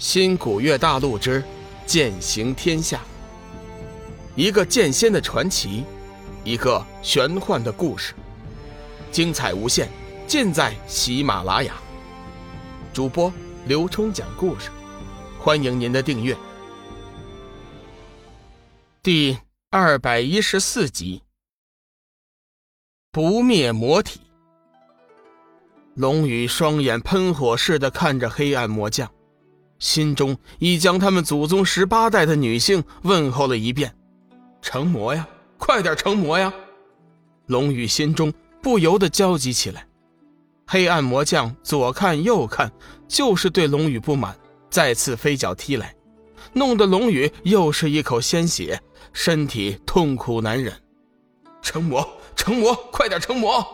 新古月大陆之剑行天下，一个剑仙的传奇，一个玄幻的故事，精彩无限，尽在喜马拉雅。主播刘冲讲故事，欢迎您的订阅。第二百一十四集，不灭魔体。龙宇双眼喷火似的看着黑暗魔将。心中已将他们祖宗十八代的女性问候了一遍，成魔呀，快点成魔呀！龙宇心中不由得焦急起来。黑暗魔将左看右看，就是对龙宇不满，再次飞脚踢来，弄得龙宇又是一口鲜血，身体痛苦难忍。成魔，成魔，快点成魔！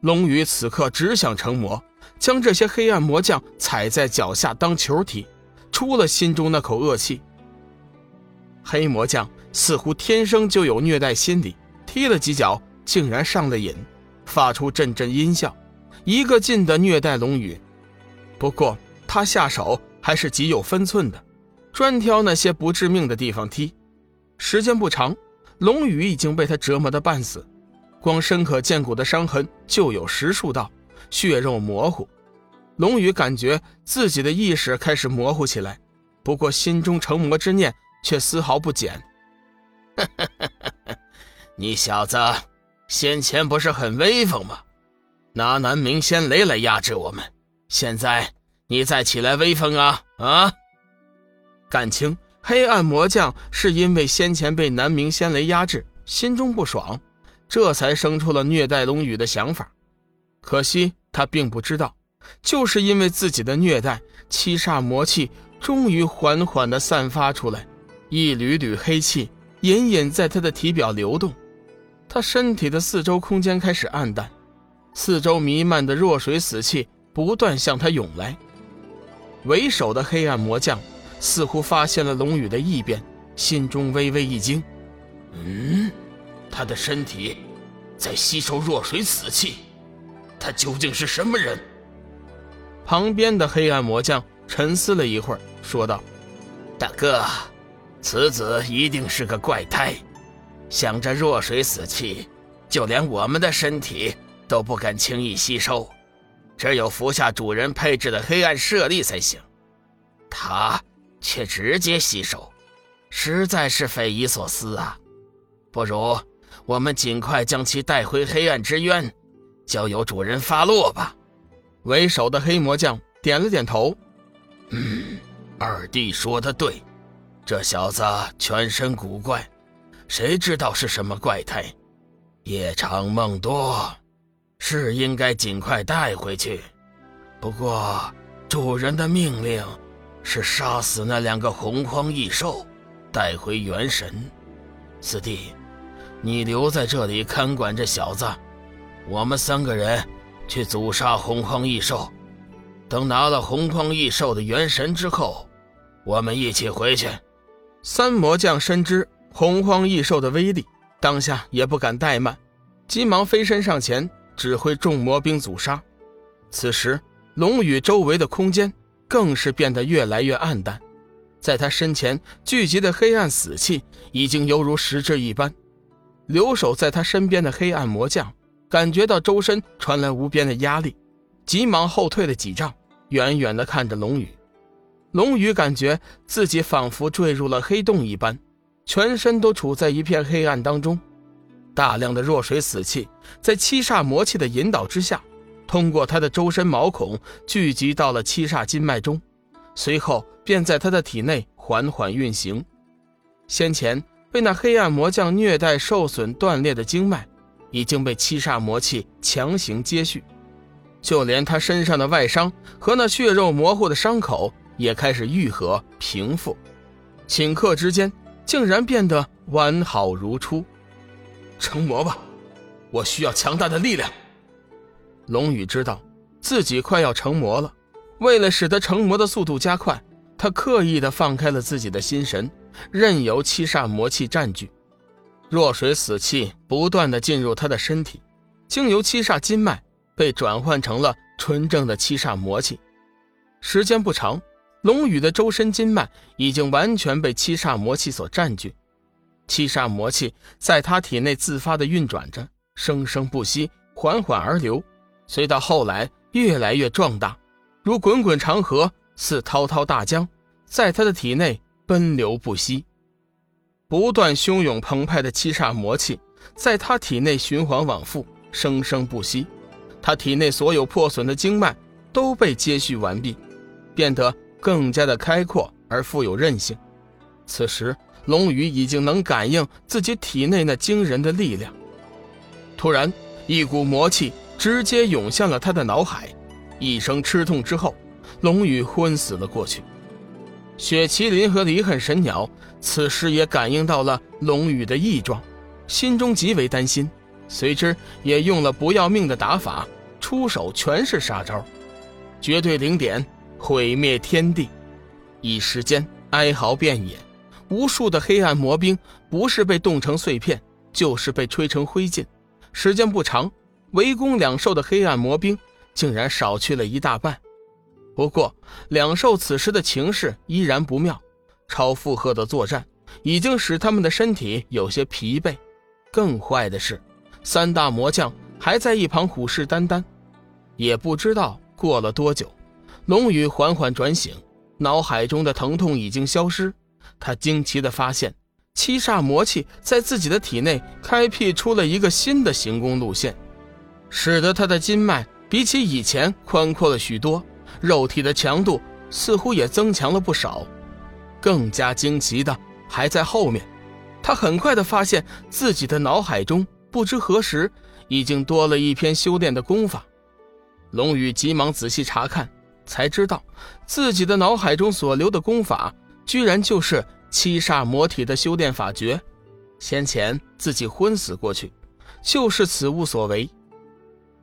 龙宇此刻只想成魔。将这些黑暗魔将踩在脚下当球踢，出了心中那口恶气。黑魔将似乎天生就有虐待心理，踢了几脚竟然上了瘾，发出阵阵阴笑，一个劲的虐待龙宇。不过他下手还是极有分寸的，专挑那些不致命的地方踢。时间不长，龙宇已经被他折磨的半死，光深可见骨的伤痕就有十数道。血肉模糊，龙宇感觉自己的意识开始模糊起来，不过心中成魔之念却丝毫不减。你小子先前不是很威风吗？拿南明仙雷来压制我们，现在你再起来威风啊啊！感情黑暗魔将是因为先前被南明仙雷压制，心中不爽，这才生出了虐待龙宇的想法。可惜他并不知道，就是因为自己的虐待，七煞魔气终于缓缓地散发出来，一缕缕黑气隐隐在他的体表流动，他身体的四周空间开始暗淡，四周弥漫的弱水死气不断向他涌来。为首的黑暗魔将似乎发现了龙宇的异变，心中微微一惊：“嗯，他的身体在吸收弱水死气。”他究竟是什么人？旁边的黑暗魔将沉思了一会儿，说道：“大哥，此子一定是个怪胎，想着弱水死气，就连我们的身体都不敢轻易吸收，只有服下主人配置的黑暗舍利才行。他却直接吸收，实在是匪夷所思啊！不如我们尽快将其带回黑暗之渊。”交由主人发落吧。为首的黑魔将点了点头。嗯，二弟说的对，这小子全身古怪，谁知道是什么怪胎？夜长梦多，是应该尽快带回去。不过主人的命令是杀死那两个洪荒异兽，带回元神。四弟，你留在这里看管这小子。我们三个人去阻杀洪荒异兽，等拿了洪荒异兽的元神之后，我们一起回去。三魔将深知洪荒异兽的威力，当下也不敢怠慢，急忙飞身上前指挥众魔兵阻杀。此时，龙宇周围的空间更是变得越来越暗淡，在他身前聚集的黑暗死气已经犹如实质一般。留守在他身边的黑暗魔将。感觉到周身传来无边的压力，急忙后退了几丈，远远地看着龙宇。龙宇感觉自己仿佛坠入了黑洞一般，全身都处在一片黑暗当中。大量的弱水死气在七煞魔气的引导之下，通过他的周身毛孔聚集到了七煞经脉中，随后便在他的体内缓缓运行。先前被那黑暗魔将虐待受损断裂的经脉。已经被七煞魔气强行接续，就连他身上的外伤和那血肉模糊的伤口也开始愈合平复，顷刻之间竟然变得完好如初。成魔吧，我需要强大的力量。龙宇知道自己快要成魔了，为了使得成魔的速度加快，他刻意的放开了自己的心神，任由七煞魔气占据。弱水死气不断的进入他的身体，经由七煞经脉被转换成了纯正的七煞魔气。时间不长，龙宇的周身筋脉已经完全被七煞魔气所占据，七煞魔气在他体内自发的运转着，生生不息，缓缓而流，随到后来越来越壮大，如滚滚长河，似滔滔大江，在他的体内奔流不息。不断汹涌澎湃的七煞魔气在他体内循环往复，生生不息。他体内所有破损的经脉都被接续完毕，变得更加的开阔而富有韧性。此时，龙宇已经能感应自己体内那惊人的力量。突然，一股魔气直接涌向了他的脑海，一声吃痛之后，龙宇昏死了过去。雪麒麟和离恨神鸟此时也感应到了龙宇的异状，心中极为担心，随之也用了不要命的打法，出手全是杀招，绝对零点，毁灭天地。一时间哀嚎遍野，无数的黑暗魔兵不是被冻成碎片，就是被吹成灰烬。时间不长，围攻两兽的黑暗魔兵竟然少去了一大半。不过，两兽此时的情势依然不妙，超负荷的作战已经使他们的身体有些疲惫。更坏的是，三大魔将还在一旁虎视眈眈。也不知道过了多久，龙宇缓缓转醒，脑海中的疼痛已经消失。他惊奇地发现，七煞魔气在自己的体内开辟出了一个新的行宫路线，使得他的筋脉比起以前宽阔了许多。肉体的强度似乎也增强了不少，更加惊奇的还在后面。他很快的发现自己的脑海中不知何时已经多了一篇修炼的功法。龙宇急忙仔细查看，才知道自己的脑海中所留的功法，居然就是七煞魔体的修炼法诀。先前自己昏死过去，就是此物所为。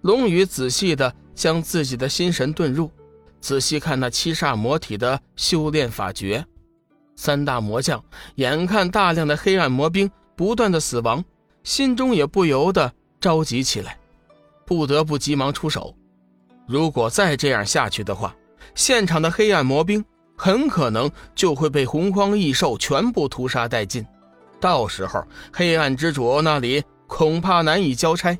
龙宇仔细的将自己的心神遁入。仔细看那七煞魔体的修炼法诀，三大魔将眼看大量的黑暗魔兵不断的死亡，心中也不由得着急起来，不得不急忙出手。如果再这样下去的话，现场的黑暗魔兵很可能就会被洪荒异兽全部屠杀殆尽，到时候黑暗之主那里恐怕难以交差。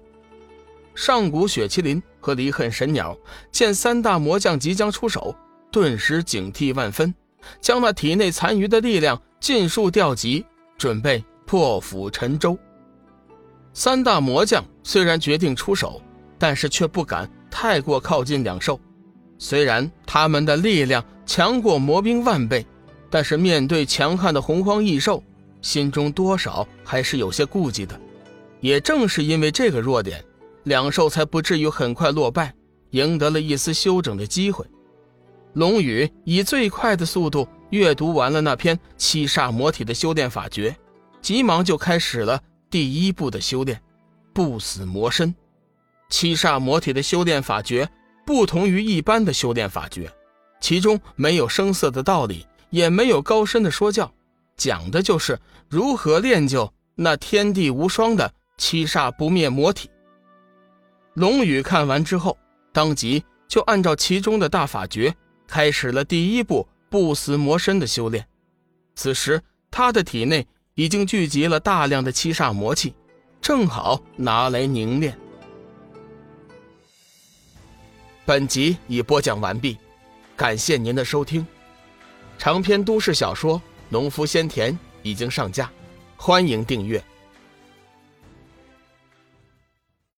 上古雪麒麟和离恨神鸟见三大魔将即将出手，顿时警惕万分，将那体内残余的力量尽数调集，准备破釜沉舟。三大魔将虽然决定出手，但是却不敢太过靠近两兽。虽然他们的力量强过魔兵万倍，但是面对强悍的洪荒异兽，心中多少还是有些顾忌的。也正是因为这个弱点。两兽才不至于很快落败，赢得了一丝休整的机会。龙宇以最快的速度阅读完了那篇七煞魔体的修炼法诀，急忙就开始了第一步的修炼——不死魔身。七煞魔体的修炼法诀不同于一般的修炼法诀，其中没有声色的道理，也没有高深的说教，讲的就是如何练就那天地无双的七煞不灭魔体。龙宇看完之后，当即就按照其中的大法诀，开始了第一步不死魔身的修炼。此时，他的体内已经聚集了大量的七煞魔气，正好拿来凝练。本集已播讲完毕，感谢您的收听。长篇都市小说《农夫先田》已经上架，欢迎订阅。